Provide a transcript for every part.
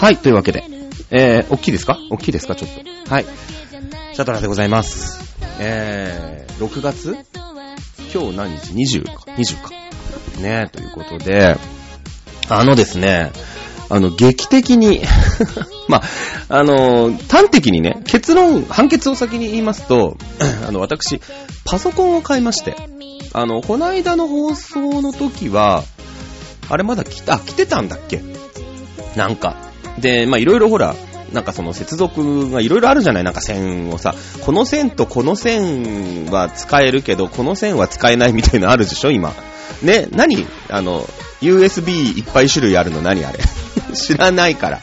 はい、というわけで。えー、大きいですか？大きいですか？ちょっと。はい。シャトラでございます。えー、6月？今日何日 ?20 か。20か。ねということで、あのですね、あの、劇的に、まあ、あの、端的にね、結論、判決を先に言いますと、あの、私、パソコンを買いまして、あの、この間の放送の時は、あれまだ来た、あ、来てたんだっけ？なんか。で、まあ、いろいろほら、なんかその接続がいろいろあるじゃないなんか線をさ、この線とこの線は使えるけど、この線は使えないみたいなのあるでしょ今。ね、何？あの、USB いっぱい種類あるの何あれ？知らないから。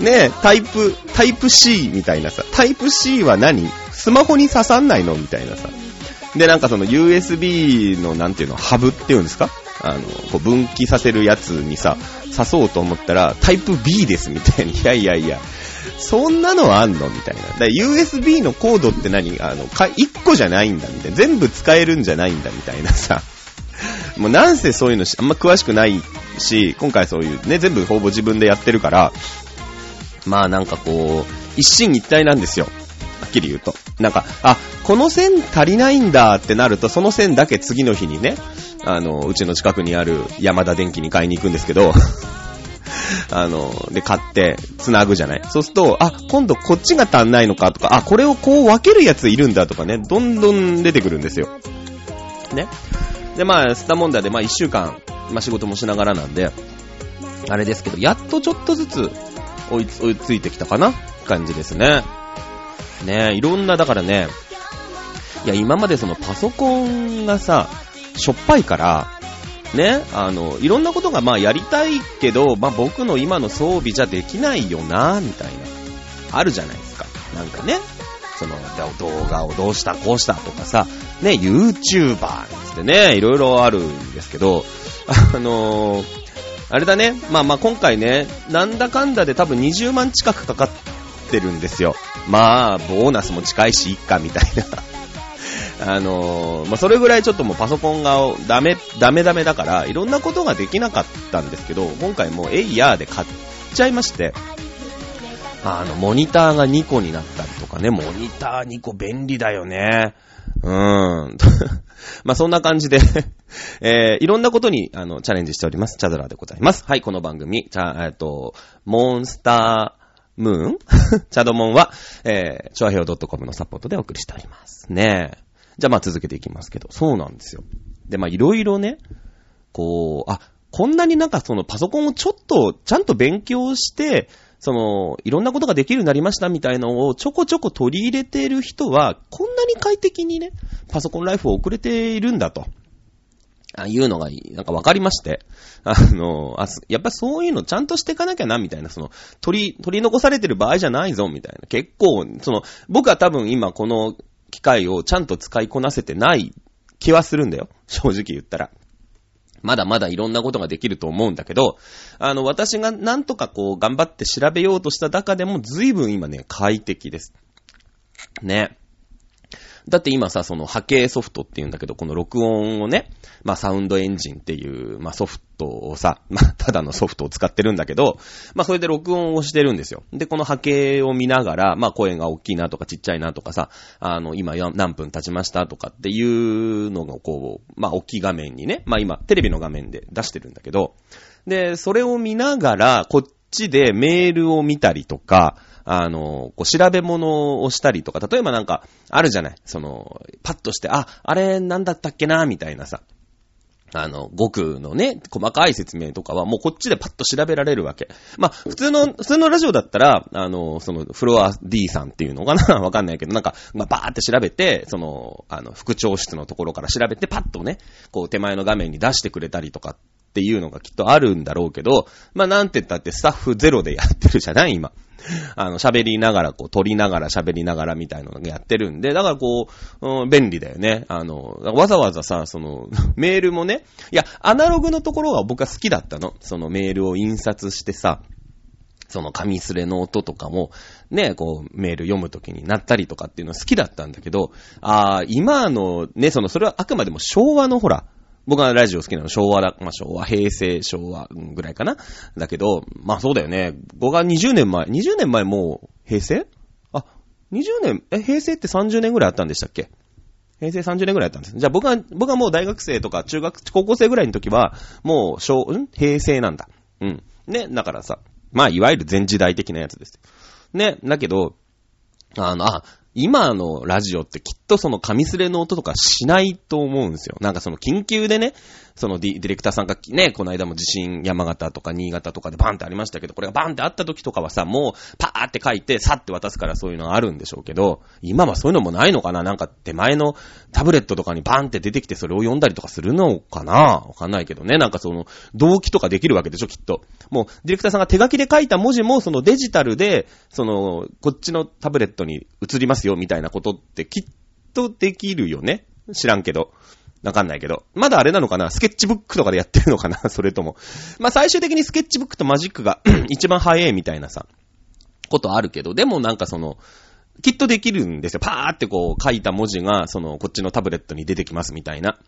ねタイプ、タイプ C みたいなさ、タイプ C は何？スマホに刺さんないの？みたいなさ。で、なんかその USB のなんていうの、ハブっていうんですか？あの、こう分岐させるやつにさ、刺そうと思ったら、タイプ B ですみたいに、いやいやいや、そんなのあんのみたいな。だ USB のコードって何？あの、か、1個じゃないんだみたいな。全部使えるんじゃないんだみたいなさ。もうなんせそういうのあんま詳しくないし、今回そういうね、全部ほぼ自分でやってるから、まあなんかこう、一進一退なんですよ。はっきり言うと。なんか、あ、この線足りないんだってなると、その線だけ次の日にね、あの、うちの近くにある山田電機に買いに行くんですけど、あの、で、買って、繋ぐじゃない。そうすると、あ、今度こっちが足んないのかとか、あ、これをこう分けるやついるんだとかね、どんどん出てくるんですよ。ね。で、まあ、スタモンダで、まあ、一週間、まあ、仕事もしながらなんで、あれですけど、やっとちょっとずつ追いつ追いついてきたかな？感じですね。ねいろんな、だからね、いや、今までそのパソコンがさ、しょっぱいから、ね、あの、いろんなことがまあやりたいけど、まあ僕の今の装備じゃできないよな、みたいな、あるじゃないですか。なんかね、その、動画をどうした、こうしたとかさ、ね、YouTuber つってね、いろいろあるんですけど、あのー、あれだね、まあまあ今回ね、なんだかんだで多分20万近くかかってるんですよ。まあ、ボーナスも近いし、いっか、みたいな。あのー、まあ、それぐらいちょっともうパソコンがダメ、ダメダメだから、いろんなことができなかったんですけど、今回もうエイヤーで買っちゃいまして、あの、モニターが2個になったりとかね、モニター2個便利だよね。うーん。まあ、そんな感じで えー、いろんなことに、あの、チャレンジしております。チャドラーでございます。はい、この番組、チャ、えっと、モンスター、ムーン？チャドモンは、えー、チョアヘオ .com のサポートでお送りしております。ねえ。じゃあまあ続けていきますけど、そうなんですよ。で、まあいろいろね、こう、あ、こんなになんかそのパソコンをちょっと、ちゃんと勉強して、その、いろんなことができるようになりましたみたいなのをちょこちょこ取り入れている人は、こんなに快適にね、パソコンライフを送れているんだと。あいうのが、なんか分かりまして。あの、あやっぱそういうのちゃんとしていかなきゃな、みたいな、その、取り、取り残されてる場合じゃないぞ、みたいな。結構、その、僕は多分今この機械をちゃんと使いこなせてない気はするんだよ。正直言ったら。まだまだいろんなことができると思うんだけど、あの、私がなんとかこう頑張って調べようとした中でも随分今ね、快適です。ね。だって今さ、その波形ソフトっていうんだけど、この録音をね、まあサウンドエンジンっていう、まあソフトをさ、まあただのソフトを使ってるんだけど、まあそれで録音をしてるんですよ。で、この波形を見ながら、まあ声が大きいなとかちっちゃいなとかさ、あの、今何分経ちましたとかっていうのがこう、まあ大きい画面にね、まあ今テレビの画面で出してるんだけど、で、それを見ながら、こっちでメールを見たりとか、あの、こう調べ物をしたりとか、例えばなんか、あるじゃないその、パッとして、あ、あれなんだったっけなみたいなさ。あの、語句のね、細かい説明とかはもうこっちでパッと調べられるわけ。まあ、普通の、普通のラジオだったら、あの、その、フロア D さんっていうのかな わかんないけど、なんか、まあ、バーって調べて、その、あの、副調室のところから調べて、パッとね、こう手前の画面に出してくれたりとかっていうのがきっとあるんだろうけど、まあ、なんて言ったってスタッフゼロでやってるじゃない今。あの、喋りながら、こう、撮りながら喋りながらみたいなのがやってるんで、だからこう、うん、便利だよね。あの、わざわざさ、その、メールもね、いや、アナログのところが僕は好きだったの。そのメールを印刷してさ、その紙すれの音とかも、ね、こう、メール読むときになったりとかっていうの好きだったんだけど、ああ、今の、ね、その、それはあくまでも昭和のほら、僕はラジオ好きなの昭和だ、まあ、昭和、平成、昭和ぐらいかな。だけど、まあそうだよね。僕が20年前、20年前もう平成？あ、20年、え、平成って30年ぐらいあったんでしたっけ？平成30年ぐらいあったんです。じゃあ僕は、僕はもう大学生とか中学、高校生ぐらいの時は、もう、小、ん？平成なんだ。うん。ね、だからさ、まあいわゆる全時代的なやつです。ね、だけど、あの、あ、今のラジオってきっとその紙すれの音とかしないと思うんですよ。なんかその緊急でね、そのディディレクターさんがね、この間も地震山形とか新潟とかでバンってありましたけど、これがバンってあった時とかはさ、もうパーって書いて、さって渡すからそういうのがあるんでしょうけど、今はそういうのもないのかな？なんか手前のタブレットとかにバンって出てきてそれを読んだりとかするのかな？わかんないけどね。なんかその、動機とかできるわけでしょ、きっと。もう、ディレクターさんが手書きで書いた文字も、そのデジタルで、その、こっちのタブレットに移りますよ、みたいなことってきっとできるよね？知らんけど。わかんないけど。まだあれなのかな？スケッチブックとかでやってるのかな？それとも。まあ、最終的にスケッチブックとマジックが 一番早いみたいなさ、ことあるけど、でもなんかその、きっとできるんですよ。パーってこう書いた文字が、その、こっちのタブレットに出てきますみたいな。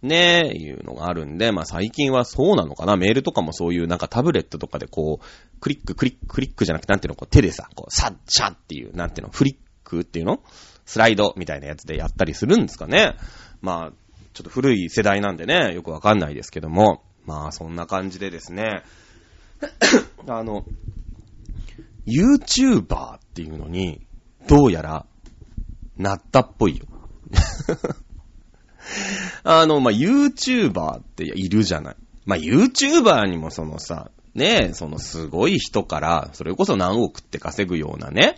ねえ、いうのがあるんで、まあ最近はそうなのかな？メールとかもそういうなんかタブレットとかでこう、クリック、クリック、クリックじゃなくてなんていうの、こう手でさ、こう、サッ、シャッっていう、なんていうの、フリックっていうの？スライドみたいなやつでやったりするんですかね。まあ、ちょっと古い世代なんでね、よくわかんないですけども、まあそんな感じでですね、あの、YouTuber っていうのに、どうやら、なったっぽいよ。あの、まあ、YouTuber っているじゃない。まあ、YouTuber にもそのさ、ね、そのすごい人から、それこそ何億って稼ぐようなね、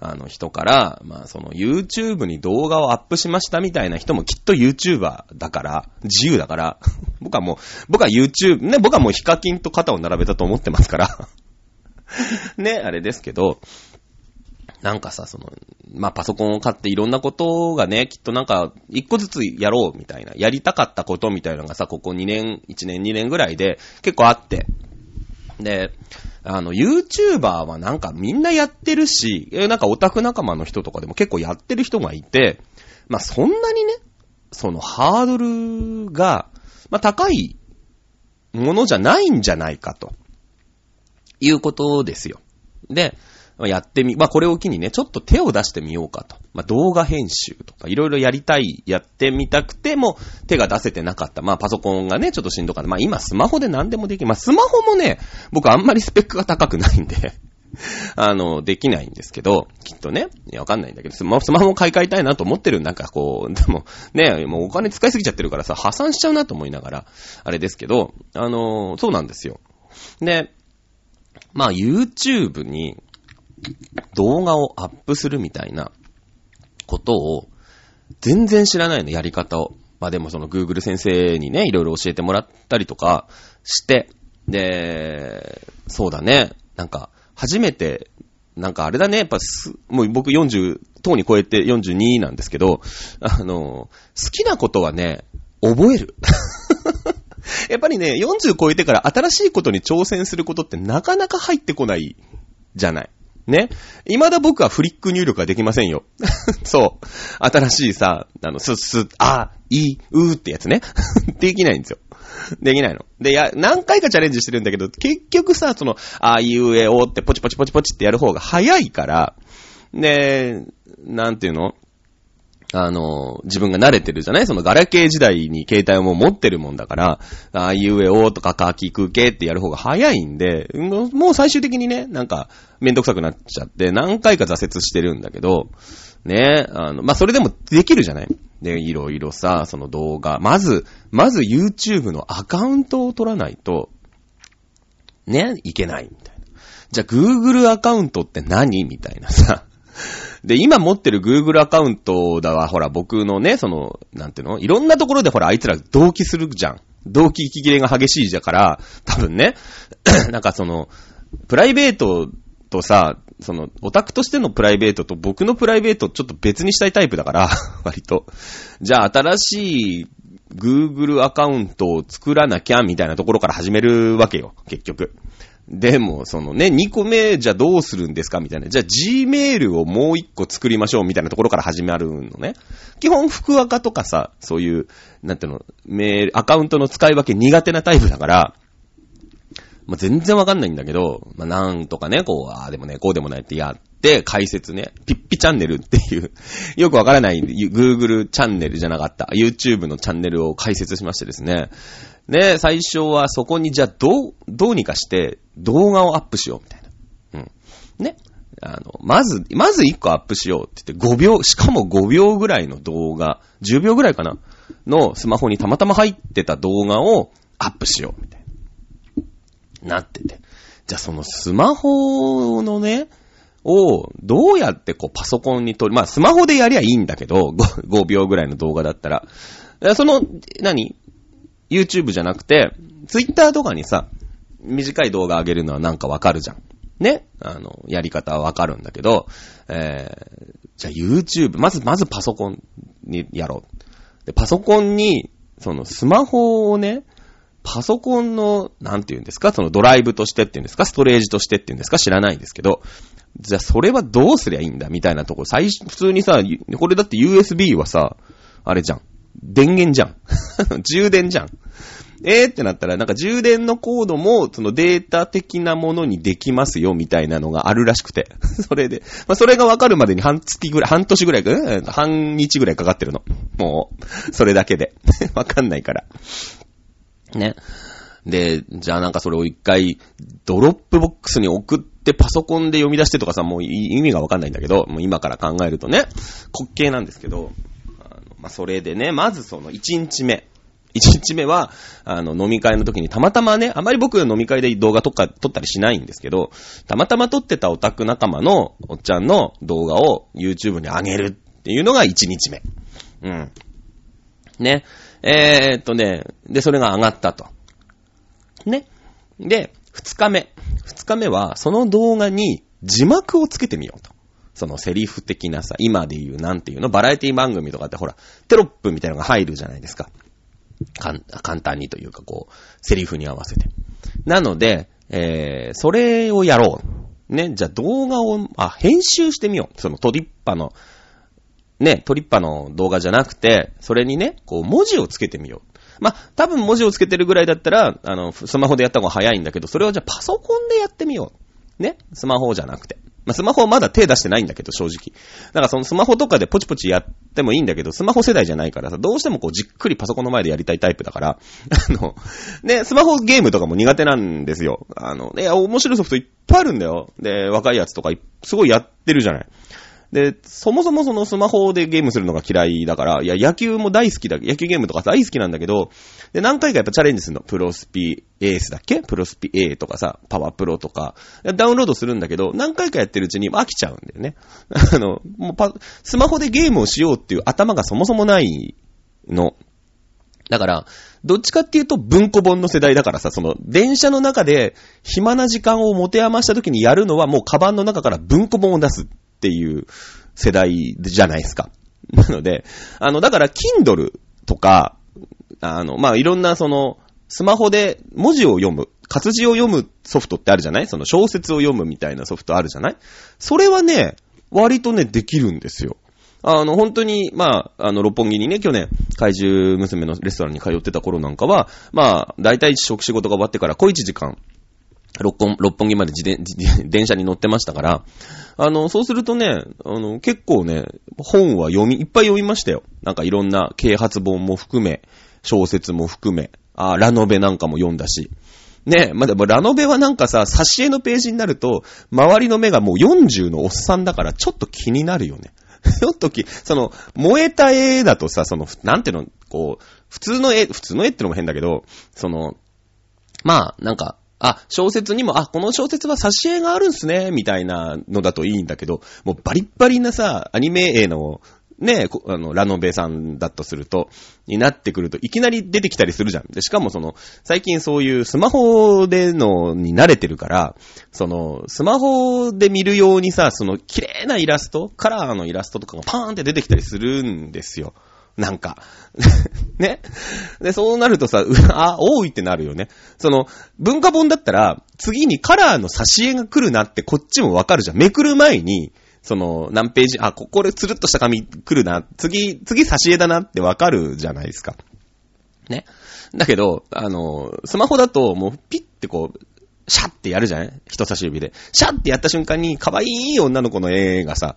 あの人から、まあその YouTube に動画をアップしましたみたいな人もきっと YouTuber だから、自由だから、僕はもう、僕は YouTube、ね、僕はもうヒカキンと肩を並べたと思ってますから ね、あれですけど、なんかさ、その、まあ、パソコンを買っていろんなことがね、きっとなんか、一個ずつやろうみたいな、やりたかったことみたいなのがさ、ここ2年、1年、2年ぐらいで結構あって。で、あの、YouTuber はなんかみんなやってるし、なんかオタク仲間の人とかでも結構やってる人がいて、まあ、そんなにね、そのハードルが、まあ、高いものじゃないんじゃないかと。いうことですよ。で、やってみ、まあこれを機にね、ちょっと手を出してみようかと。まあ動画編集とかいろいろやりたい、やってみたくても手が出せてなかった。まあパソコンがね、ちょっとしんどかった。まあ今スマホで何でもできる。まあスマホもね、僕あんまりスペックが高くないんで あの、できないんですけど、きっとね、いや、わかんないんだけど、スマホも買い替えたいなと思ってる。なんかこう、でも、ね、もうお金使いすぎちゃってるからさ、破産しちゃうなと思いながら、あれですけど、あの、そうなんですよ。で、まあ YouTube に、動画をアップするみたいなことを、全然知らないの、やり方を。まあでもその Google 先生にね、いろいろ教えてもらったりとかして、で、そうだね、なんか、初めて、なんかあれだね、やっぱす、もう僕40、等に超えて42なんですけど、あの、好きなことはね、覚える。やっぱりね、40超えてから新しいことに挑戦することってなかなか入ってこないじゃない。ね。未だ僕はフリック入力ができませんよ。そう。新しいさ、あの、す、す、あ、い、うってやつね。できないんですよ。できないの。で、や、何回かチャレンジしてるんだけど、結局さ、その、あ、いうえおってポチポチポチポチってやる方が早いから、で、なんていうの？あの、自分が慣れてるじゃない？そのガラケー時代に携帯をもう持ってるもんだから、ああいうえおとかかきくけってやる方が早いんで、もう最終的にね、なんかめんどくさくなっちゃって、何回か挫折してるんだけど、ね、あの、まあ、それでもできるじゃない？で、いろいろさ、その動画、まず、まず YouTube のアカウントを取らないと、ね、いけないみたいな。じゃあ Google アカウントって何？みたいなさ。で、今持ってる Google アカウントだわ、ほら、僕のね、その、なんていうの？いろんなところでほら、あいつら同期するじゃん。同期息切れが激しいじゃから、多分ね、なんかその、プライベートとさ、その、オタクとしてのプライベートと僕のプライベートちょっと別にしたいタイプだから、割と。じゃあ、新しい Google アカウントを作らなきゃみたいなところから始めるわけよ、結局。でも、そのね、2個目じゃどうするんですかみたいな。じゃあ Gmail をもう1個作りましょうみたいなところから始まるのね。基本、福赤とかさ、そういう、なんていうの、メール、アカウントの使い分け苦手なタイプだから、まあ、全然わかんないんだけど、まあ、なんとかね、こう、ああでもね、こうでもないってやって、解説ね、ピッピチャンネルっていう、よくわからない Google チャンネルじゃなかった、YouTube のチャンネルを解説しましてですね、で、最初はそこにじゃあどう、どうにかして動画をアップしようみたいな。うん。ね。あの、まず、まず1個アップしようって言って5秒、しかも5秒ぐらいの動画、10秒ぐらいかなのスマホにたまたま入ってた動画をアップしようみたいな。なってて。じゃあそのスマホのね、を、どうやってこうパソコンに撮る、まあスマホでやりゃいいんだけど、5, 5秒ぐらいの動画だったら。その、何？YouTube じゃなくて、Twitter とかにさ、短い動画上げるのはなんかわかるじゃん。ね？あの、やり方はわかるんだけど、えー、じゃあ YouTube、まず、まずパソコンにやろう。で、パソコンに、そのスマホをね、パソコンの、なんて言うんですか？そのドライブとしてって言うんですか？ストレージとしてって言うんですか？知らないんですけど、じゃあそれはどうすりゃいいんだみたいなところ、最初、普通にさ、これだって USB はさ、あれじゃん。電源じゃん。充電じゃん。えーってなったら、なんか充電のコードも、そのデータ的なものにできますよ、みたいなのがあるらしくて。それで、まあ、それがわかるまでに半月ぐらい、半年ぐらいか、半日ぐらいかかってるの。もう、それだけで。わかんないから。ね。で、じゃあなんかそれを一回、ドロップボックスに送ってパソコンで読み出してとかさ、もう意味がわかんないんだけど、もう今から考えるとね、滑稽なんですけど、あのまあ、それでね、まずその1日目。1日目は、あの、飲み会の時にたまたまね、あまり僕飲み会で動画とか撮ったりしないんですけど、たまたま撮ってたオタク仲間のおっちゃんの動画を YouTube に上げるっていうのが1日目。うん。ね。えー、っとね、で、それが上がったと。ね。で、2日目。2日目は、その動画に字幕をつけてみようと。そのセリフ的なさ、今で言うなんていうの、バラエティ番組とかってほら、テロップみたいなのが入るじゃないですか。かん簡単にというか、こう、セリフに合わせて。なので、えー、それをやろう。ね、じゃあ動画を、あ、編集してみよう。そのトリッパの、ね、トリッパの動画じゃなくて、それにね、こう、文字をつけてみよう。まあ、多分文字をつけてるぐらいだったら、あの、スマホでやった方が早いんだけど、それをじゃあパソコンでやってみよう。ね、スマホじゃなくて。まあ、スマホはまだ手出してないんだけど、正直。だからそのスマホとかでポチポチやってもいいんだけど、スマホ世代じゃないからさ、どうしてもこうじっくりパソコンの前でやりたいタイプだから、あの、ね、スマホゲームとかも苦手なんですよ。あの、いや、面白いソフトいっぱいあるんだよ。で、若いやつとかすごいやってるじゃない。で、そもそもそのスマホでゲームするのが嫌いだから、いや、野球も大好きだ、野球ゲームとか大好きなんだけど、で、何回かやっぱチャレンジするの。プロスピエースだっけ？プロスピ A とかさ、パワープロとか、ダウンロードするんだけど、何回かやってるうちに飽きちゃうんだよね。あの、もうパ、スマホでゲームをしようっていう頭がそもそもないの。だから、どっちかっていうと文庫本の世代だからさ、その電車の中で暇な時間を持て余した時にやるのはもうカバンの中から文庫本を出す。っていう世代じゃないですか。なので、あの、だから、Kindle とか、あの、まあ、いろんなその、スマホで文字を読む、活字を読むソフトってあるじゃない？その小説を読むみたいなソフトあるじゃない？それはね、割とね、できるんですよ。あの、本当に、まあ、あの、六本木にね、去年、怪獣娘のレストランに通ってた頃なんかは、まあ、大体食仕事が終わってから小一時間、六本、六本木まで自転、自 電車に乗ってましたから、あの、そうするとね、あの、結構ね、本は読み、いっぱい読みましたよ。なんかいろんな啓発本も含め、小説も含め、あラノベなんかも読んだし。ねえまあ、でもラノベはなんかさ、挿絵のページになると、周りの目がもう40のおっさんだからちょっと気になるよね。ちょっとき、その、燃えた絵だとさ、その、なんていうの、こう、普通の絵、普通の絵ってのも変だけど、その、まあ、なんか、あ、小説にも、あ、この小説は挿絵があるんすね、みたいなのだといいんだけど、もうバリッバリなさ、アニメ絵の、ね、あの、ラノベさんだとすると、になってくると、いきなり出てきたりするじゃん。で、しかもその、最近そういうスマホでのに慣れてるから、その、スマホで見るようにさ、その、綺麗なイラスト、カラーのイラストとかがパーンって出てきたりするんですよ。なんか。ね。で、そうなるとさ、う あ、多いってなるよね。その、文化本だったら、次にカラーの挿絵が来るなってこっちもわかるじゃん。めくる前に、その、何ページ、あ、ここでつるっとした紙来るな。次、次挿絵だなってわかるじゃないですか。ね。だけど、あの、スマホだともうピッてこう、シャッてやるじゃない？人差し指で。シャッてやった瞬間に可愛い女の子の絵がさ、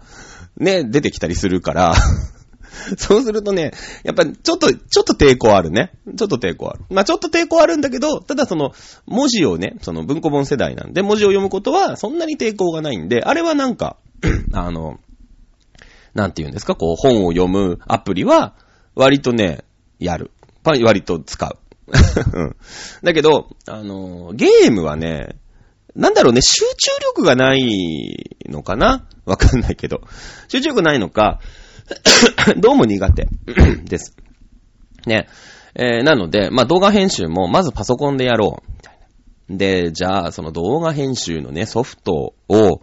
ね、出てきたりするから そうするとね、やっぱちょっと、ちょっと抵抗あるね。ちょっと抵抗ある。まあちょっと抵抗あるんだけど、ただその、文字をね、その文庫本世代なんで、文字を読むことはそんなに抵抗がないんで、あれはなんか、あの、なんて言うんですか、こう、本を読むアプリは、割とね、やる。割と使う。だけど、あの、ゲームはね、なんだろうね、集中力がないのかな？わかんないけど。集中力ないのか、どうも苦手 です。ね。えー、なので、まあ、動画編集もまずパソコンでやろう。で、じゃあ、その動画編集のね、ソフトを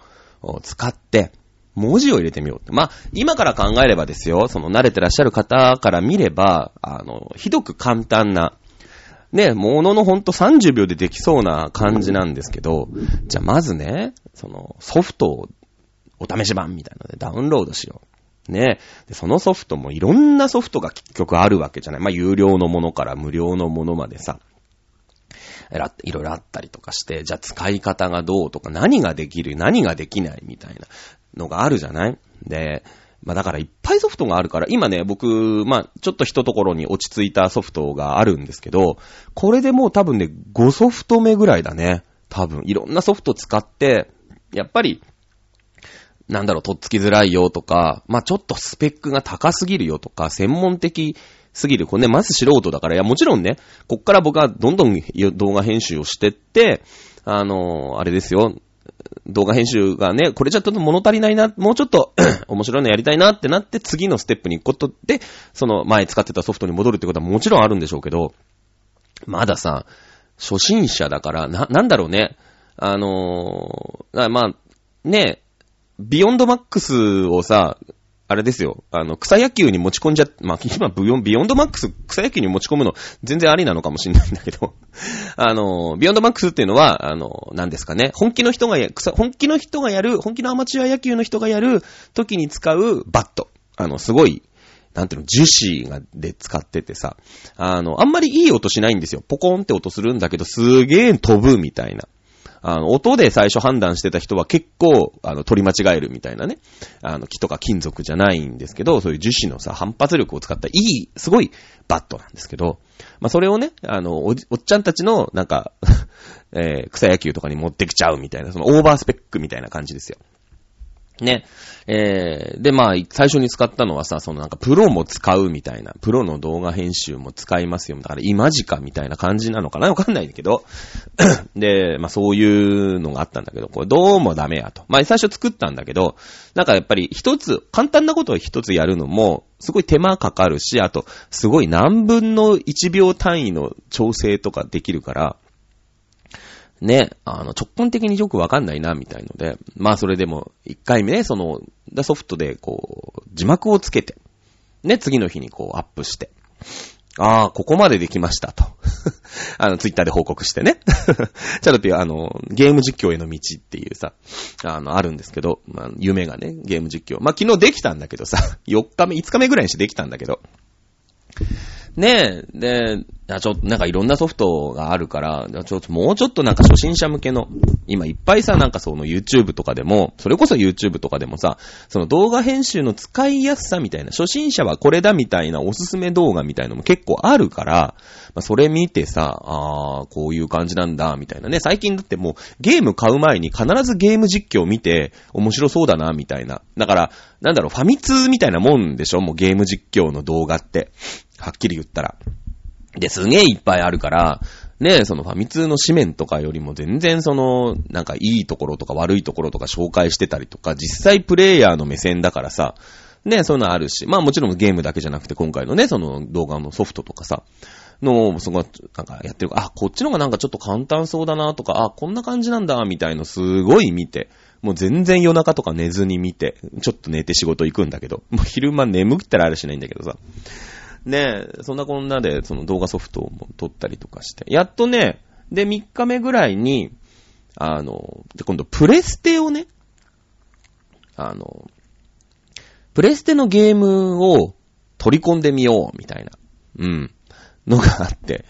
使って、文字を入れてみようって。まあ、今から考えればですよ、その慣れてらっしゃる方から見れば、あの、ひどく簡単な、ね、もののほんと30秒でできそうな感じなんですけど、じゃあまずね、そのソフトをお試し版みたいなのでダウンロードしよう。ね。で、そのソフトもいろんなソフトが結局あるわけじゃない。まあ、有料のものから無料のものまでさ。いろいろあったりとかして、じゃあ使い方がどうとか、何ができる、何ができないみたいなのがあるじゃない？で、まあだからいっぱいソフトがあるから、今ね、僕、まあちょっと一ところに落ち着いたソフトがあるんですけど、これでもう多分ね、5ソフト目ぐらいだね。多分、いろんなソフト使って、やっぱり、なんだろう、とっつきづらいよとか、まあちょっとスペックが高すぎるよとか、専門的すぎる。これね、まず素人だから、いや、もちろんね、こっから僕はどんどん動画編集をしてって、あの、あれですよ、動画編集がね、これじゃちょっと物足りないな、もうちょっと 面白いのやりたいなってなって、次のステップに行くことで、その前使ってたソフトに戻るってことはもちろんあるんでしょうけど、まださ、初心者だから、な、なんだろうね。あのー、まあ、ね、ビヨンドマックスをさ、あれですよ。あの、草野球に持ち込んじゃ、まあ、今、ビヨン、ビヨンドマックス、草野球に持ち込むの、全然ありなのかもしれないんだけど、あの、ビヨンドマックスっていうのは、あの、何ですかね、本気の人がや、草本気の人がやる、本気のアマチュア野球の人がやる時に使うバット。あの、すごい、なんていうの、樹脂が、で使っててさ、あの、あんまりいい音しないんですよ。ポコンって音するんだけど、すげえ飛ぶみたいな。あの、音で最初判断してた人は結構、あの、取り間違えるみたいなね。あの、木とか金属じゃないんですけど、そういう樹脂のさ、反発力を使ったいい、すごいバットなんですけど、まあ、それをね、あの、おおっちゃんたちの、なんか えー、草野球とかに持ってきちゃうみたいな、そのオーバースペックみたいな感じですよ。ね。えー、で、まあ、最初に使ったのはさ、そのなんかプロも使うみたいな、プロの動画編集も使いますよ。だから今時かみたいな感じなのかな？わかんないんだけど。で、まあそういうのがあったんだけど、これどうもダメやと。まあ最初作ったんだけど、なんかやっぱり一つ、簡単なことを一つやるのも、すごい手間かかるし、あと、すごい何分の1秒単位の調整とかできるから、ね、あの、直感的によくわかんないな、みたいので、まあそれでも、一回目ね、その、ソフトでこう、字幕をつけて、ね、次の日にこう、アップして、ああ、ここまでできましたと。あの、ツイッターで報告してね。チャルピーあの、ゲーム実況への道っていうさ、あの、あるんですけど、まあ、夢がね、ゲーム実況。まあ、昨日できたんだけどさ、4日目、5日目ぐらいにしてできたんだけど、ねえ、で、ちょっとなんかいろんなソフトがあるから、ちょっともうちょっとなんか初心者向けの、今いっぱいさ、なんかその YouTube とかでも、それこそ YouTube とかでもさ、その動画編集の使いやすさみたいな、初心者はこれだみたいなおすすめ動画みたいなのも結構あるから、まあ、それ見てさ、あー、こういう感じなんだ、みたいなね。最近だってもうゲーム買う前に必ずゲーム実況見て面白そうだな、みたいな。だから、なんだろう、ファミ通みたいなもんでしょもうゲーム実況の動画って。はっきり言ったら。で、すげえいっぱいあるから、ねえそのファミ通の紙面とかよりも全然その、なんかいいところとか悪いところとか紹介してたりとか、実際プレイヤーの目線だからさ、ねえそういうのあるし、まあもちろんゲームだけじゃなくて今回のね、その動画のソフトとかさ、の、そこなんかやってる、あ、こっちの方がなんかちょっと簡単そうだなとか、あ、こんな感じなんだ、みたいのすごい見て、もう全然夜中とか寝ずに見て、ちょっと寝て仕事行くんだけど、もう昼間眠ったらあるしないんだけどさ。ねそんなこんなで、その動画ソフトを撮ったりとかして。やっとね、で、3日目ぐらいに、あの、で、今度、プレステをね、あの、プレステのゲームを取り込んでみよう、みたいな、うん、のがあって、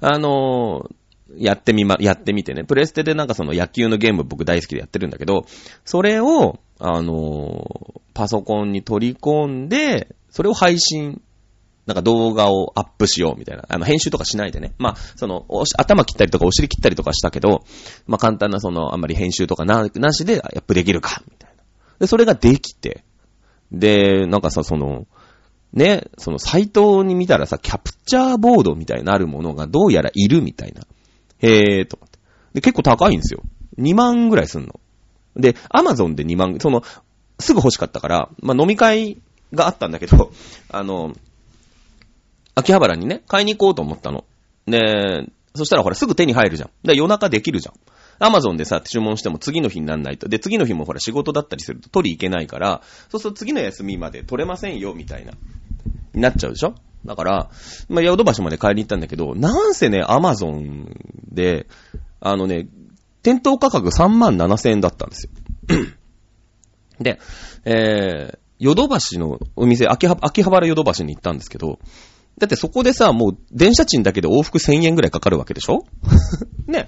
あの、やってみま、やってみてね。プレステでなんかその野球のゲーム僕大好きでやってるんだけど、それを、あの、パソコンに取り込んで、それを配信なんか動画をアップしようみたいな。あの、編集とかしないでね。まあ、その、頭切ったりとかお尻切ったりとかしたけど、まあ簡単なその、あんまり編集とかな、なしでアップできるか、みたいな。で、それができて。で、なんかさ、その、ね、そのサイトに見たらさ、キャプチャーボードみたいなあるものがどうやらいるみたいな。へーと思って。で、結構高いんですよ。2万ぐらいすんの。で、アマゾンで2万、その、すぐ欲しかったから、まあ飲み会があったんだけど、あの、秋葉原にね、買いに行こうと思ったの。で、そしたらほらすぐ手に入るじゃん。で、夜中できるじゃん。アマゾンでさ、注文しても次の日になんないと。で、次の日もほら仕事だったりすると取り行けないから、そうすると次の休みまで取れませんよ、みたいな。になっちゃうでしょ？だから、まあ、ヨドバシまで買いに行ったんだけど、なんせね、アマゾンで、あのね、店頭価格3万7千円だったんですよ。で、えー、ヨドバシのお店、秋葉秋葉原ヨドバシに行ったんですけど、だってそこでさ、もう電車賃だけで往復1000円ぐらいかかるわけでしょ？ね。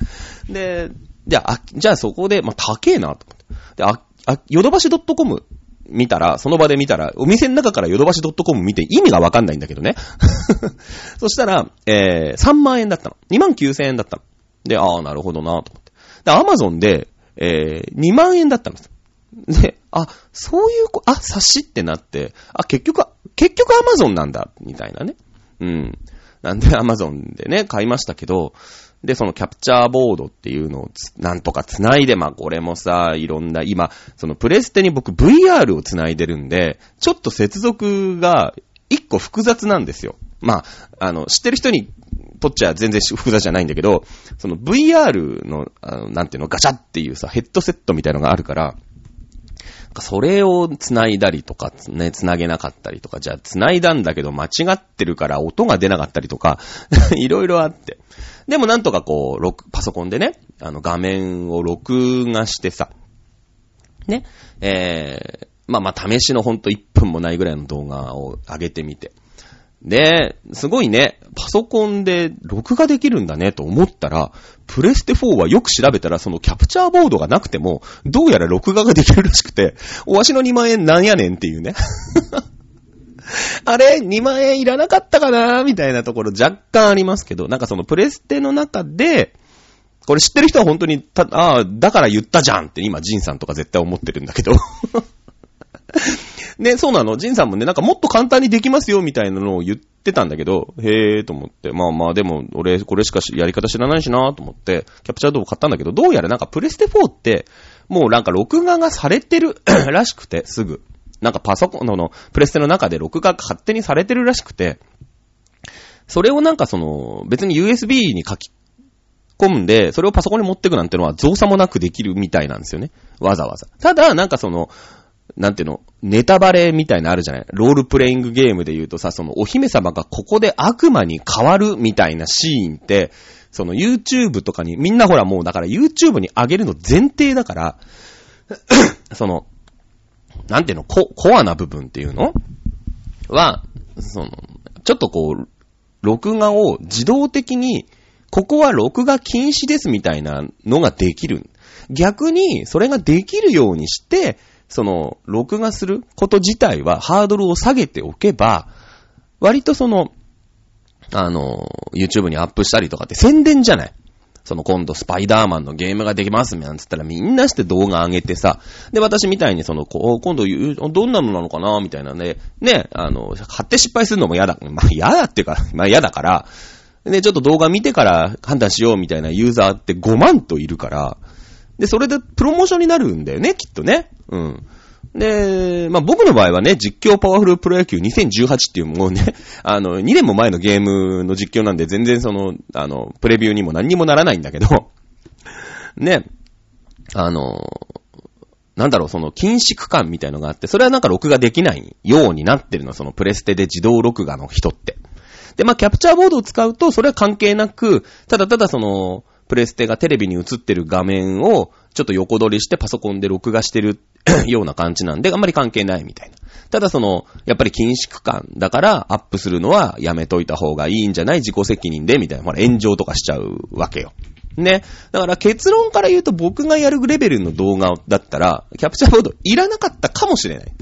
で、じゃあ、じゃあそこで、まあ、高えなと思って。で、あ、あ、ヨドバシ .com 見たら、その場で見たら、お店の中からヨドバシ .com 見て意味がわかんないんだけどね。そしたら、えー、3万円だったの。2万9000円だったの。で、ああ、なるほどなと思って。で、アマゾンで、えー、2万円だったんです。で、あ、そういうこ、あ、察しってなって、あ、結局、結局アマゾンなんだ、みたいなね。うん。なんでアマゾンでね、買いましたけど、で、そのキャプチャーボードっていうのをなんとか繋いで、まあこれもさ、いろんな、今、そのプレステに僕 VR を繋いでるんで、ちょっと接続が一個複雑なんですよ。まあ、あの、知ってる人にとっちゃ全然複雑じゃないんだけど、その VR の、あのなんていうの、ガチャっていうさ、ヘッドセットみたいのがあるから、それを繋いだりとか、ね、繋げなかったりとか、じゃあ繋いだんだけど間違ってるから音が出なかったりとか、いろいろあって。でもなんとかこう、パソコンでね、あの画面を録画してさ、ね、えー、まあまあ試しのほんと1分もないぐらいの動画を上げてみて。で、すごいね、パソコンで録画できるんだねと思ったら、プレステ4はよく調べたら、そのキャプチャーボードがなくても、どうやら録画ができるらしくて、おわしの2万円なんやねんっていうね。あれ ?2 万円いらなかったかなみたいなところ若干ありますけど、なんかそのプレステの中で、これ知ってる人は本当に、た、ああ、だから言ったじゃんって今、ジンさんとか絶対思ってるんだけど ね、そうなの？ジンさんもね、なんかもっと簡単にできますよ、みたいなのを言ってたんだけど、へーと思って。まあまあ、でも、俺、これしかやり方知らないしなと思って、キャプチャードを買ったんだけど、どうやらなんかプレステ4って、もうなんか録画がされてる らしくて、すぐ。なんかパソコンの、プレステの中で録画が勝手にされてるらしくて、それをなんかその、別に USB に書き込んで、それをパソコンに持ってくなんてのは造作もなくできるみたいなんですよね。わざわざ。ただ、なんかその、なんていうの、ネタバレみたいなあるじゃない？ロールプレイングゲームで言うとさ、そのお姫様がここで悪魔に変わるみたいなシーンって、その YouTube とかに、みんなほらもうだから YouTube に上げるの前提だから、その、なんていうの、ココアな部分っていうの？は、その、ちょっとこう、録画を自動的に、ここは録画禁止ですみたいなのができる。逆に、それができるようにして、その、録画すること自体はハードルを下げておけば、割とその、あの、YouTube にアップしたりとかって宣伝じゃないその今度スパイダーマンのゲームができますみたいなんつったらみんなして動画上げてさ、で、私みたいにその、こう、今度どんなのなのかなみたいなね、ね、あの、買って失敗するのも嫌だ。まあ嫌だっていうか、まあ嫌だから、で、ちょっと動画見てから判断しようみたいなユーザーって5万といるから、で、それでプロモーションになるんだよね、きっとね。うん。で、まあ、僕の場合はね、実況パワフルプロ野球2018っていうもうね、あの、2年も前のゲームの実況なんで全然その、あの、プレビューにも何にもならないんだけど、ね、あの、なんだろう、その禁止区間みたいのがあって、それはなんか録画できないようになってるの、そのプレステで自動録画の人って。で、まあ、キャプチャーボードを使うと、それは関係なく、ただただその、プレステがテレビに映ってる画面を、ちょっと横取りしてパソコンで録画してる ような感じなんで、あんまり関係ないみたいな。ただその、やっぱり禁止区間だからアップするのはやめといた方がいいんじゃない？自己責任で、みたいな。ほら、炎上とかしちゃうわけよ。ね。だから結論から言うと僕がやるレベルの動画だったら、キャプチャーボードいらなかったかもしれない。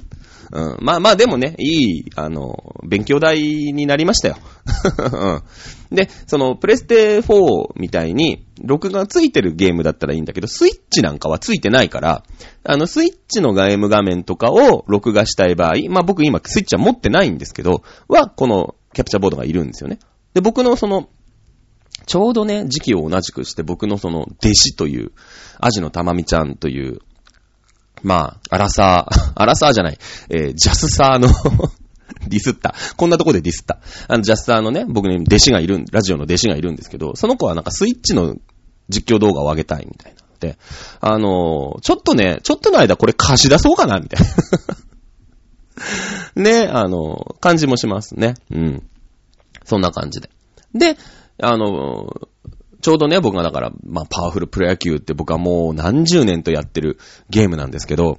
うん。まあまあでもね、いい、あの、勉強代になりましたよ。うん。で、その、プレステ4みたいに、録画ついてるゲームだったらいいんだけど、スイッチなんかはついてないから、あの、スイッチのゲーム画面とかを録画したい場合、まあ僕今スイッチは持ってないんですけど、は、このキャプチャーボードがいるんですよね。で、僕のその、ちょうどね、時期を同じくして僕のその弟子という、アジのたまみちゃんという、まあ、アラサー、アラサーじゃない、えー、ジャスサーの ディスった。こんなとこでディスった。あの、ジャスサーのね、僕に弟子がいる、ラジオの弟子がいるんですけど、その子はなんかスイッチの実況動画を上げたいみたいなで、あのー、ちょっとね、ちょっとの間これ貸し出そうかなみたいな。ね、あのー、感じもしますね。うん。そんな感じで。で、あのー、ちょうどね、僕がだから、まあ、パワフルプロ野球って僕はもう何十年とやってるゲームなんですけど、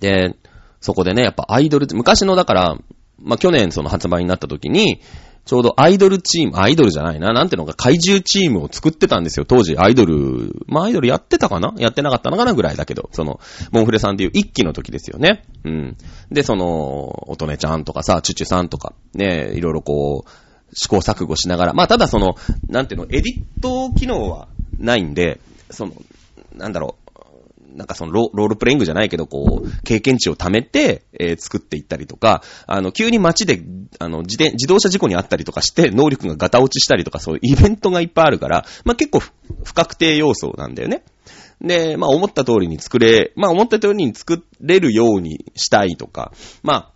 で、そこでね、やっぱアイドル、昔のだから、まあ、去年その発売になった時に、ちょうどアイドルチーム、アイドルじゃないな、なんていうのか、怪獣チームを作ってたんですよ、当時。アイドル、まあ、アイドルやってたかな？やってなかったのかなぐらいだけど、その、モンフレさんっていう一期の時ですよね。うん。で、その、おとねちゃんとかさ、チュチュさんとか、ね、いろいろこう、試行錯誤しながら、まあ、ただその、なんていうの、エディット機能はないんで、その、なんだろう、なんかそのロールプレイングじゃないけど、こう、経験値を貯めて、えー、作っていったりとか、あの、急に街で、あの、自転、自動車事故にあったりとかして、能力がガタ落ちしたりとか、そういうイベントがいっぱいあるから、まあ、結構不確定要素なんだよね。で、まあ、思った通りに作れ、まあ、思った通りに作れるようにしたいとか、まあ、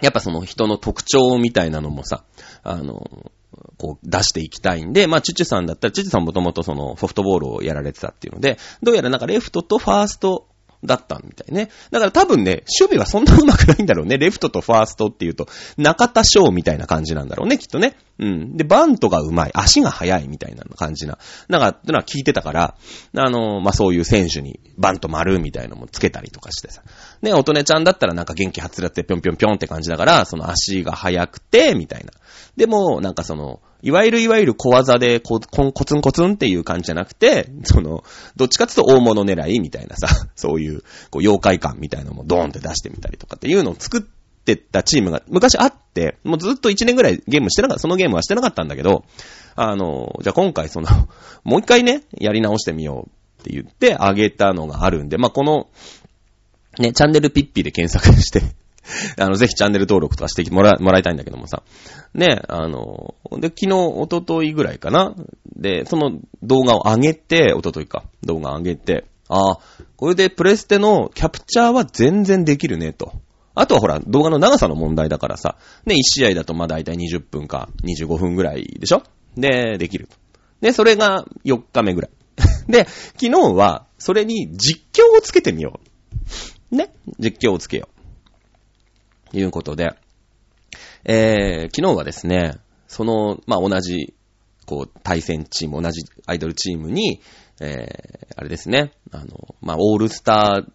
やっぱその人の特徴みたいなのもさ、あの、こう出していきたいんで、まあ、チュチュさんだったら、チュチュさんもともとそのソフトボールをやられてたっていうので、どうやらなんかレフトとファーストだったみたいね。だから多分ね、守備はそんな上手くないんだろうね。レフトとファーストっていうと、中田翔みたいな感じなんだろうね、きっとね。うん。で、バントが上手い、足が速いみたいな感じな。なんか、ってのは聞いてたから、あの、まあ、そういう選手にバント丸みたいなのもつけたりとかしてさ。ね、おとねちゃんだったらなんか元気はつらってぴょんぴょんぴょんって感じだから、その足が速くて、みたいな。でも、なんかその、いわゆるいわゆる小技でコツンコツンっていう感じじゃなくて、その、どっちかっていうと大物狙いみたいなさ、そういう、こう、妖怪感みたいなのもドーンって出してみたりとかっていうのを作ってたチームが昔あって、もうずっと1年ぐらいゲームしてなかった、そのゲームはしてなかったんだけど、あの、じゃあ今回その、もう一回ね、やり直してみようって言ってあげたのがあるんで、まあ、この、ね、チャンネルピッピで検索して あの、ぜひチャンネル登録とかしてもら、もらいたいんだけどもさ。ね、あの、で、昨日、おとといぐらいかな。で、その動画を上げて、おとといか、動画を上げて、ああ、これでプレステのキャプチャーは全然できるね、と。あとはほら、動画の長さの問題だからさ、ね、1試合だとまあ大体20分か25分ぐらいでしょで、できる。で、それが4日目ぐらい。で、昨日は、それに実況をつけてみよう。ね実況をつけよう。いうことで、えー、昨日はですね、その、まあ、同じ、こう、対戦チーム、同じアイドルチームに、えー、あれですね、あの、まあ、オールスター、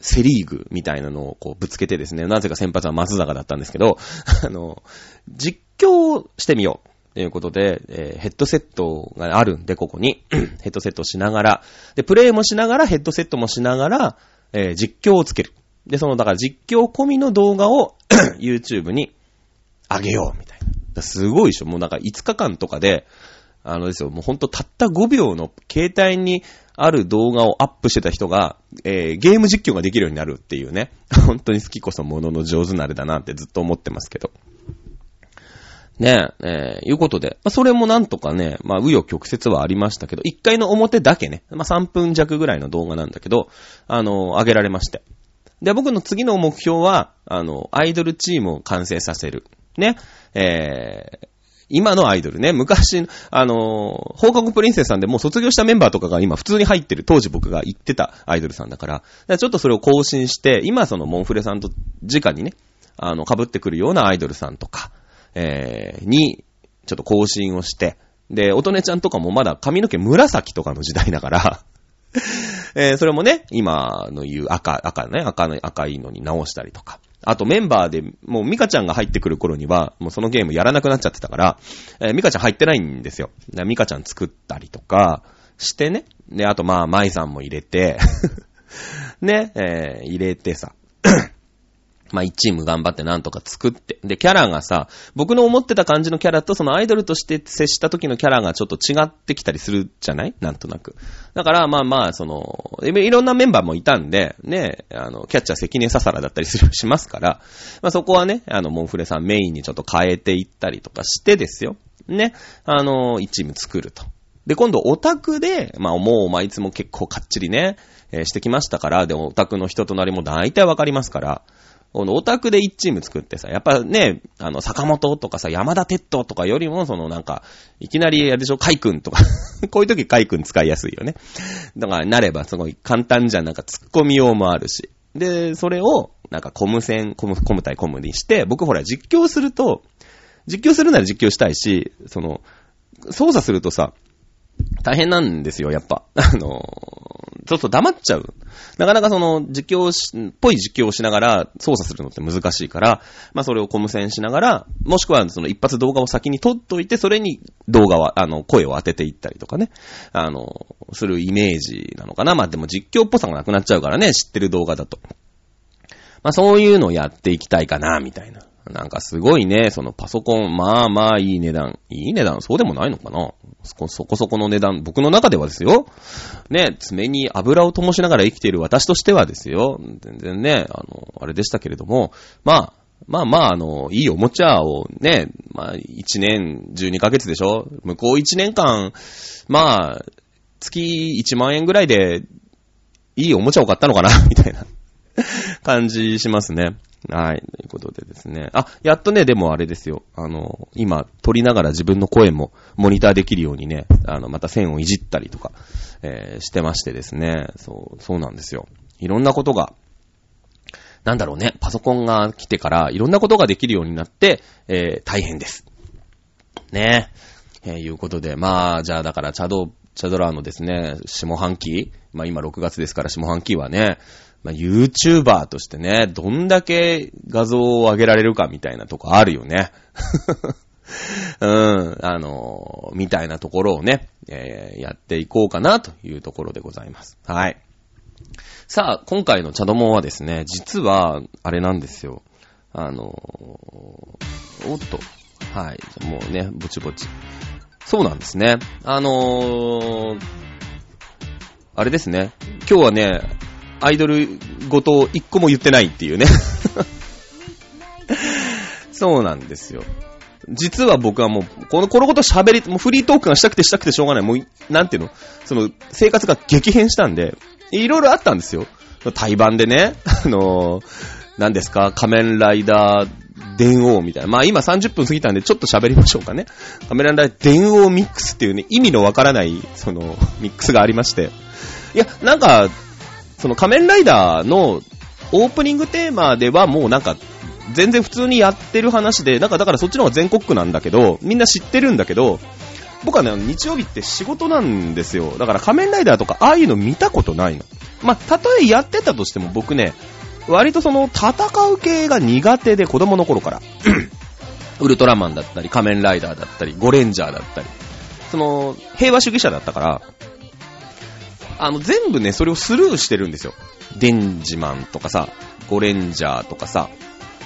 セリーグみたいなのをこうぶつけてですね、なぜか先発は松坂だったんですけど、あの、実況してみよう。ということで、えー、ヘッドセットがあるんで、ここに。ヘッドセットしながら、で、プレイもしながら、ヘッドセットもしながら、えー、実況をつける。で、その、だから実況込みの動画を YouTube に上げよう、みたいな。すごいでしょもうなんか5日間とかで、あのですよ、もうほんとたった5秒の携帯にある動画をアップしてた人が、えー、ゲーム実況ができるようになるっていうね。本当に好きこそものの上手なれだなってずっと思ってますけど。ねえ、えー、いうことで、まあ、それもなんとかね、まあ、紆余曲折はありましたけど、1回の表だけね、まあ、3分弱ぐらいの動画なんだけど、あのー、上げられまして。で、僕の次の目標は、あの、アイドルチームを完成させる。ね。えー今のアイドルね、昔、あのー、放課後プリンセスさんでもう卒業したメンバーとかが今普通に入ってる、当時僕が言ってたアイドルさんだから、からちょっとそれを更新して、今そのモンフレさんと直にね、あの、被ってくるようなアイドルさんとか、えー、に、ちょっと更新をして、で、乙女ちゃんとかもまだ髪の毛紫とかの時代だから えー、それもね、今の言う赤、赤ね、赤の、赤いのに直したりとか。あとメンバーで、もうミカちゃんが入ってくる頃には、もうそのゲームやらなくなっちゃってたから、えー、ミカちゃん入ってないんですよ。ミカちゃん作ったりとかしてね。で、あとまあ、マイさんも入れて ね、えー、入れてさ。まあ、一チーム頑張ってなんとか作って。で、キャラがさ、僕の思ってた感じのキャラとそのアイドルとして接した時のキャラがちょっと違ってきたりするじゃない？なんとなく。だから、まあまあ、その、いろんなメンバーもいたんで、ね、あの、キャッチャー関根ササラだったりする、しますから、まあそこはね、あの、モンフレさんメインにちょっと変えていったりとかしてですよ。ね、あの、一チーム作ると。で、今度オタクで、まあもう、まあいつも結構かっちりね、えー、してきましたから、でもオタクの人となりも大体わかりますから、このオタクで1チーム作ってさ、やっぱね、あの、坂本とかさ、山田哲人とかよりも、そのなんか、いきなりやるでしょ、カイ君とか こういう時カイ君使いやすいよね。だから、なればすごい簡単じゃん、なんか突っ込みようもあるし。で、それを、なんかコム戦、コム、コム対コムにして、僕ほら実況すると、実況するなら実況したいし、その、操作するとさ、大変なんですよ、やっぱ。あの、ちょっと黙っちゃう。なかなかその実況し、っぽい実況をしながら操作するのって難しいから、まあそれをコム線しながら、もしくはその一発動画を先に撮っといて、それに動画は、あの、声を当てていったりとかね、あの、するイメージなのかな。まあでも実況っぽさがなくなっちゃうからね、知ってる動画だと。まあそういうのをやっていきたいかな、みたいな。なんかすごいね、そのパソコン、まあまあいい値段。いい値段？そうでもないのかな？そこそこそこの値段。僕の中ではですよ。ね、爪に油を灯しながら生きている私としてはですよ。全然ね、あの、あれでしたけれども。まあ、まあまあ、あの、いいおもちゃをね、まあ、1年12ヶ月でしょ？向こう1年間、まあ、月1万円ぐらいで、いいおもちゃを買ったのかな？みたいな感じしますね。はい。ということでですね。あ、やっとね、でもあれですよ。あの、今、撮りながら自分の声もモニターできるようにね、あの、また線をいじったりとか、えー、してましてですね。そう、そうなんですよ。いろんなことが、なんだろうね、パソコンが来てからいろんなことができるようになって、えー、大変です。ねえー、いうことで、まあ、じゃあだからチャド、チャドラーのですね、下半期、まあ今6月ですから下半期はね、まあ、YouTuber としてね、どんだけ画像を上げられるかみたいなとこあるよね。うん、あのー、みたいなところをね、えー、やっていこうかなというところでございます。はい。さあ、今回の茶どもはですね、実は、あれなんですよ。あのー、おっと、はい、もうね、ぼちぼち。そうなんですね。あのー、あれですね。今日はね、アイドルごと一個も言ってないっていうね そうなんですよ。実は僕はもう、この、このこと喋り、もうフリートークがしたくてしたくてしょうがない。もう、なんていうの？その、生活が激変したんで、いろいろあったんですよ。対バンでね、あの、何ですか？仮面ライダー電王みたいな。まあ今30分過ぎたんでちょっと喋りましょうかね。仮面ライダー電王ミックスっていうね、意味のわからない、その、ミックスがありまして。いや、なんか、その仮面ライダーのオープニングテーマではもうなんか、全然普通にやってる話で、なんかだからそっちの方が全国区なんだけど、みんな知ってるんだけど、僕はね、日曜日って仕事なんですよ。だから仮面ライダーとかああいうの見たことないの。まあ、たとえやってたとしても僕ね、割とその戦う系が苦手で子供の頃から。ウルトラマンだったり、仮面ライダーだったり、ゴレンジャーだったり。その、平和主義者だったから、あの、全部ね、それをスルーしてるんですよ。デンジマンとかさ、ゴレンジャーとかさ、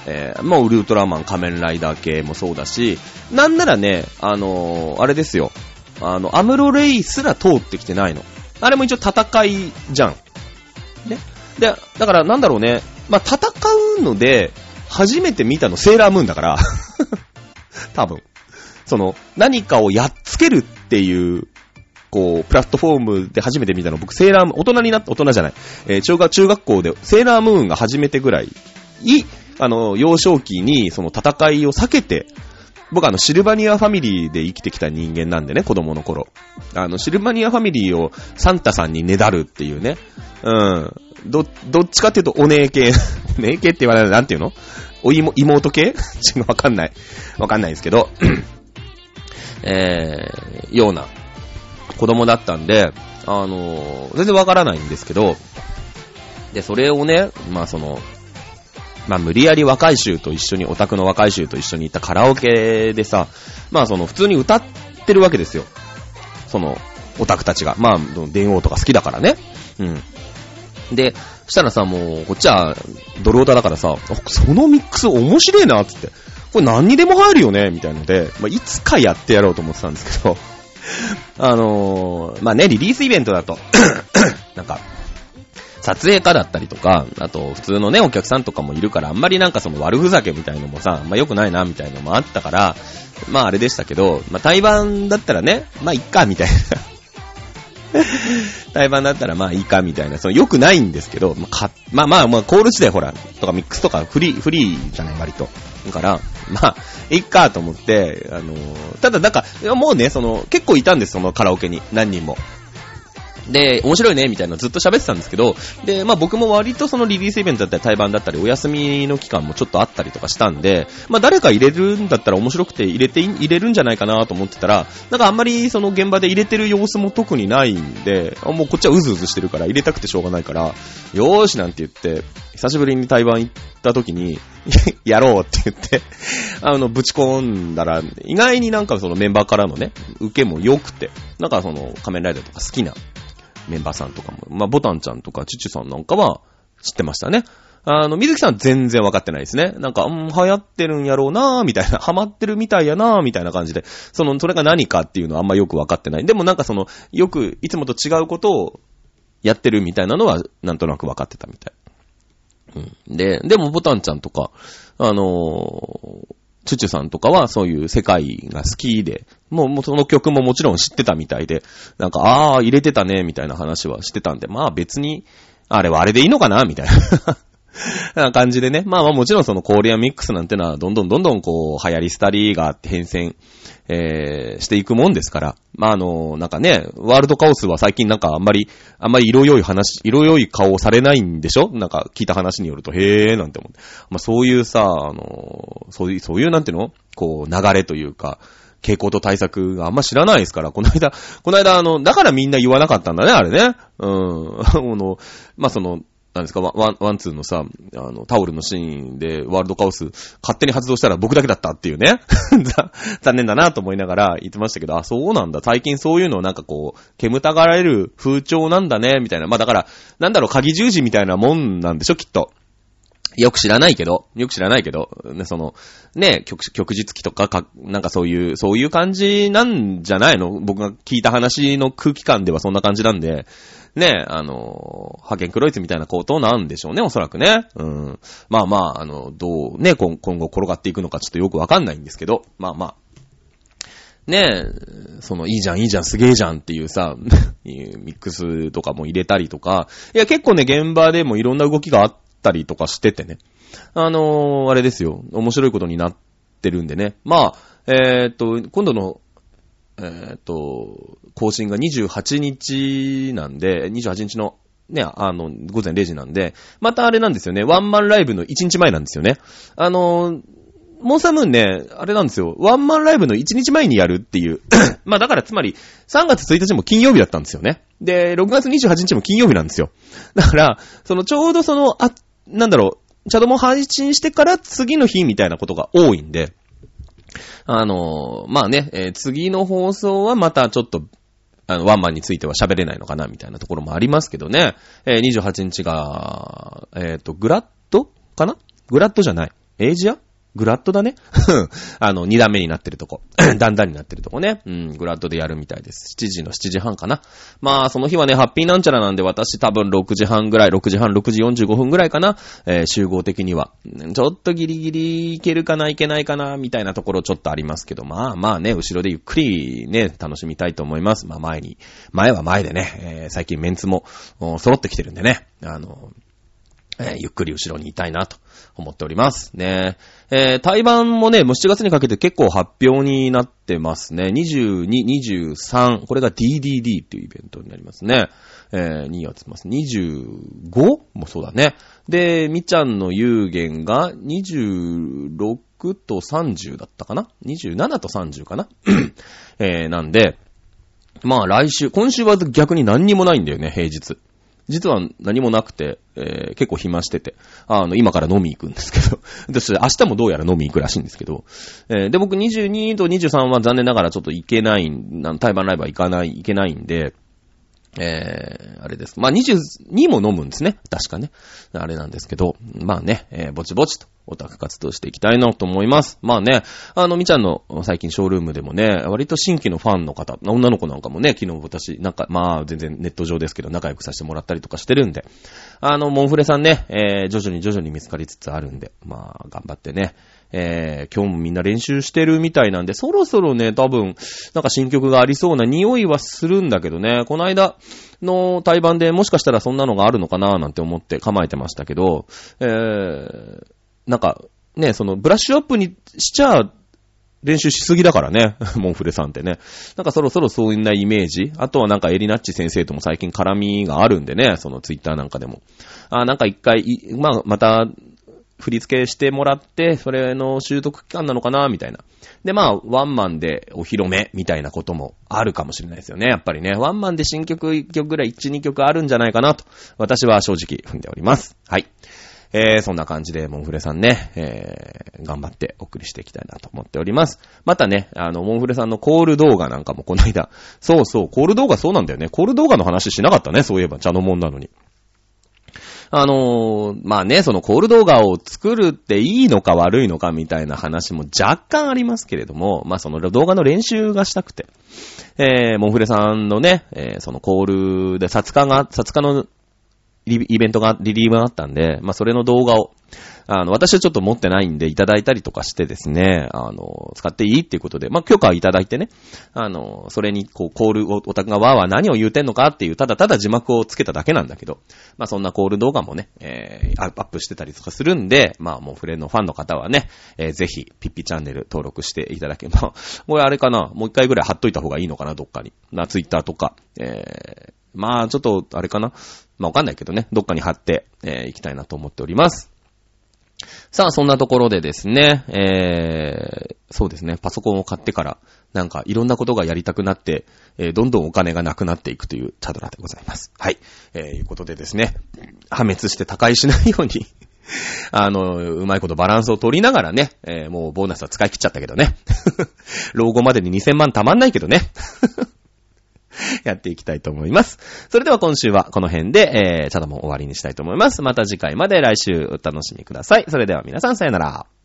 えー、もうウルトラマン仮面ライダー系もそうだし、なんならね、あのー、あれですよ。あの、アムロレイすら通ってきてないの。あれも一応戦いじゃん。ね。で、だからなんだろうね。まあ、戦うので、初めて見たのセーラームーンだから。多分。その、何かをやっつけるっていうこう、プラットフォームで初めて見たの、僕、セーラームーン、大人になった、大人じゃない、えー、中学、中学校で、セーラームーンが初めてぐらい、い、あの、幼少期に、その戦いを避けて、僕あの、シルバニアファミリーで生きてきた人間なんでね、子供の頃。あの、シルバニアファミリーをサンタさんにねだるっていうね。うん。ど、どっちかっていうとお姉系。お姉系って言われるなんていうの？お妹、妹系？ちょわかんない。わかんないですけど。えー、ような子供だったんで、あの、全然わからないんですけど、で、それをね、まあその、まあ無理やり若い衆と一緒に、オタクの若い衆と一緒に行ったカラオケでさ、まあその普通に歌ってるわけですよ。その、オタクたちが。まあ、電王とか好きだからね。うん。で、そしたらさ、もう、こっちは、ドルオタだからさ、そのミックス面白いな、つって。これ何にでも入るよね、みたいので、まあ、いつかやってやろうと思ってたんですけど、あのー、まあね、リリースイベントだと なんか、撮影家だったりとか、あと普通のね、お客さんとかもいるから、あんまりなんかその悪ふざけみたいのもさ、まあ良くないな、みたいのもあったから、まああれでしたけど、まあ対バンだったらね、まあいっか、みたいな 対バンだったらまあいいかみたいな、その良くないんですけど、まあ、かまあまあまあコール時代ほら、とかミックスとかフリー、フリーじゃない割と。から、まあ、いいかと思って、あのー、ただなんか、もうね、その、結構いたんです、そのカラオケに。何人も。で、面白いね、みたいなずっと喋ってたんですけど、で、まあ僕も割とそのリリースイベントだったり対バンだったりお休みの期間もちょっとあったりとかしたんで、まあ誰か入れるんだったら面白くて入れて、入れるんじゃないかなと思ってたら、なんかあんまりその現場で入れてる様子も特にないんで、もうこっちはうずうずしてるから入れたくてしょうがないから、よーしなんて言って、久しぶりに対バン行った時に やろうって言ってあの、ぶち込んだら、意外になんかそのメンバーからのね、受けも良くて、なんかその仮面ライダーとか好きなメンバーさんとかも、まあ、ボタンちゃんとかチュチュさんなんかは知ってましたね。あの、水木さん全然わかってないですね。なんか、うん、流行ってるんやろうなーみたいな、ハマってるみたいやなーみたいな感じで、その、それが何かっていうのはあんまよくわかってない。でもなんかその、よく、いつもと違うことをやってるみたいなのは、なんとなくわかってたみたい。で、でもボタンちゃんとか、あのー、チュチュさんとかはそういう世界が好きで、もうもうその曲ももちろん知ってたみたいで、なんか、ああ、入れてたね、みたいな話はしてたんで、まあ別に、あれはあれでいいのかな、みたいな。な感じでね。まあまあもちろんそのコーリアミックスなんてのはどんどんどんどんこう流行り廃りがあって変遷、えー、していくもんですから。まああの、なんかね、ワールドカオスは最近なんかあんまり、あんまり色良い話、色良い顔をされないんでしょ？なんか聞いた話によると、へーなんて思って。まあそういうさ、あの、そういう、そういうなんていうの？こう流れというか、傾向と対策があんま知らないですから、この間、この間あの、だからみんな言わなかったんだね、あれね。うん。あの、まあ、その、なんですか、ワン、ワンツーのさ、あの、タオルのシーンでワールドカオス勝手に発動したら僕だけだったっていうね。残念だなと思いながら言ってましたけど、あ、そうなんだ。最近そういうのなんかこう、煙たがられる風潮なんだね、みたいな。まあだから、なんだろう、鍵十字みたいなもんなんでしょ、きっと。よく知らないけど、よく知らないけど、ね、その、ね、曲、曲日記とかか、なんかそういう、そういう感じなんじゃないの？僕が聞いた話の空気感ではそんな感じなんで、ね、あの、派遣クロイツみたいなことなんでしょうね、おそらくね。うん。まあまあ、あの、どうね、今後転がっていくのかちょっとよくわかんないんですけど、まあまあ。ねえ、その、いいじゃん、いいじゃん、すげえじゃんっていうさ、ミックスとかも入れたりとか、いや、結構ね、現場でもいろんな動きがあったりとかしててね。あのー、あれですよ、面白いことになってるんでね。まあ、えー、っと、今度のえっ、と、更新が28日なんで、28日のね、あの、午前0時なんで、またあれなんですよね、ワンマンライブの1日前なんですよね。あの、モンサムーンね、あれなんですよ、ワンマンライブの1日前にやるっていう。まあだからつまり、3月1日も金曜日だったんですよね。で、6月28日も金曜日なんですよ。だから、そのちょうどその、あ、なんだろう、チャドも配信してから次の日みたいなことが多いんで、あのまあね、えー、次の放送はまたちょっと、あの、ワンマンについては喋れないのかな、みたいなところもありますけどね。えー、28日が、えっ、ー、と、グラッドかな？グラッドじゃない。エイジア？グラッドだね あの、二段目になってるとこ。段々になってるとこね。うん、グラッドでやるみたいです。7時の7時半かな。まあ、その日はね、ハッピーなんちゃらなんで、私多分6時半ぐらい、6時半、6時45分ぐらいかな。えー、集合的には。ちょっとギリギリいけるかな、いけないかな、みたいなところちょっとありますけど、まあまあね、後ろでゆっくりね、楽しみたいと思います。まあ前に、前は前でね、えー、最近メンツも揃ってきてるんでね。あの、えーゆっくり後ろにいたいなと思っております。ねえー、対バンもね、もう7月にかけて結構発表になってますね。22、23、これが DDD っていうイベントになりますね。えー、にやってます。25? もそうだね。で、みちゃんの有限が26と30だったかな ?27 と30かな？えー、なんで、まあ来週、今週は逆に何にもないんだよね、平日。実は何もなくて、えー結構暇してて、あの、今から飲み行くんですけど、私明日もどうやら飲み行くらしいんですけど、えーで、僕22と23は残念ながらちょっと行けない、なん対バンライブは行かない、行けないんで、えー、あれです。まあ、22も飲むんですね。確かね。あれなんですけど、まあね、えーぼちぼちとオタク活動していきたいなと思います。まあね、あの、みちゃんの最近ショールームでもね、割と新規のファンの方、女の子なんかもね、昨日私、なんか、まあ、全然ネット上ですけど、仲良くさせてもらったりとかしてるんで、あの、モンフレさんね、えー徐々に徐々に見つかりつつあるんで、まあ、頑張ってね、えー今日もみんな練習してるみたいなんで、そろそろね、多分、なんか新曲がありそうな匂いはするんだけどね、この間の対バンでもしかしたらそんなのがあるのかななんて思って構えてましたけど、えー、なんか、ね、その、ブラッシュアップにしちゃ、練習しすぎだからね。モンフレさんってね。なんかそろそろそういうなイメージ。あとはなんかエリナッチ先生とも最近絡みがあるんでね。そのツイッターなんかでも。あ、なんか一回、まあ、また、振り付けしてもらって、それの習得期間なのかな？みたいな。で、まあ、ワンマンでお披露目みたいなこともあるかもしれないですよね。やっぱりね。ワンマンで新曲1曲ぐらい、1、2曲あるんじゃないかなと、私は正直踏んでおります。はい。えー、そんな感じで、モンフレさんね、えー、頑張ってお送りしていきたいなと思っております。またね、あの、モンフレさんのコール動画なんかもこの間、そうそう、コール動画そうなんだよね。コール動画の話しなかったね、そういえば、茶のもんなのに。あのーまあね、そのコール動画を作るっていいのか悪いのかみたいな話も若干ありますけれども、まあその動画の練習がしたくて、えー、モンフレさんのね、えーそのコールで、札化が、札化のリイベントが、リリーブがあったんで、まあそれの動画を、あの、私はちょっと持ってないんでいただいたりとかしてですね、あの、使っていいっていうことで、まあ許可いただいてね、あの、それにこう、コールを、オタクがわーわー何を言うてんのかっていう、ただただ字幕をつけただけなんだけど、まあそんなコール動画もね、えー、アップしてたりとかするんで、まあもうフレンのファンの方はね、えーぜひ、ピッピチャンネル登録していただけば、これあれかな、もう一回ぐらい貼っといた方がいいのかな、どっかに。な、ツイッターとか、えー、まあちょっと、あれかな、まあわかんないけどね、どっかに貼って、えー、いきたいなと思っております。さあ、そんなところでですね、えー、そうですね、パソコンを買ってから、なんかいろんなことがやりたくなって、えー、どんどんお金がなくなっていくというチャドラでございます。はい。えー、いうことでですね、破滅して他界しないように、あの、うまいことバランスを取りながらね、えー、もうボーナスは使い切っちゃったけどね。老後までに2000万たまんないけどね。やっていきたいと思います。それでは今週はこの辺で、えー、チャドも終わりにしたいと思います。また次回まで来週お楽しみください。それでは皆さんさよなら。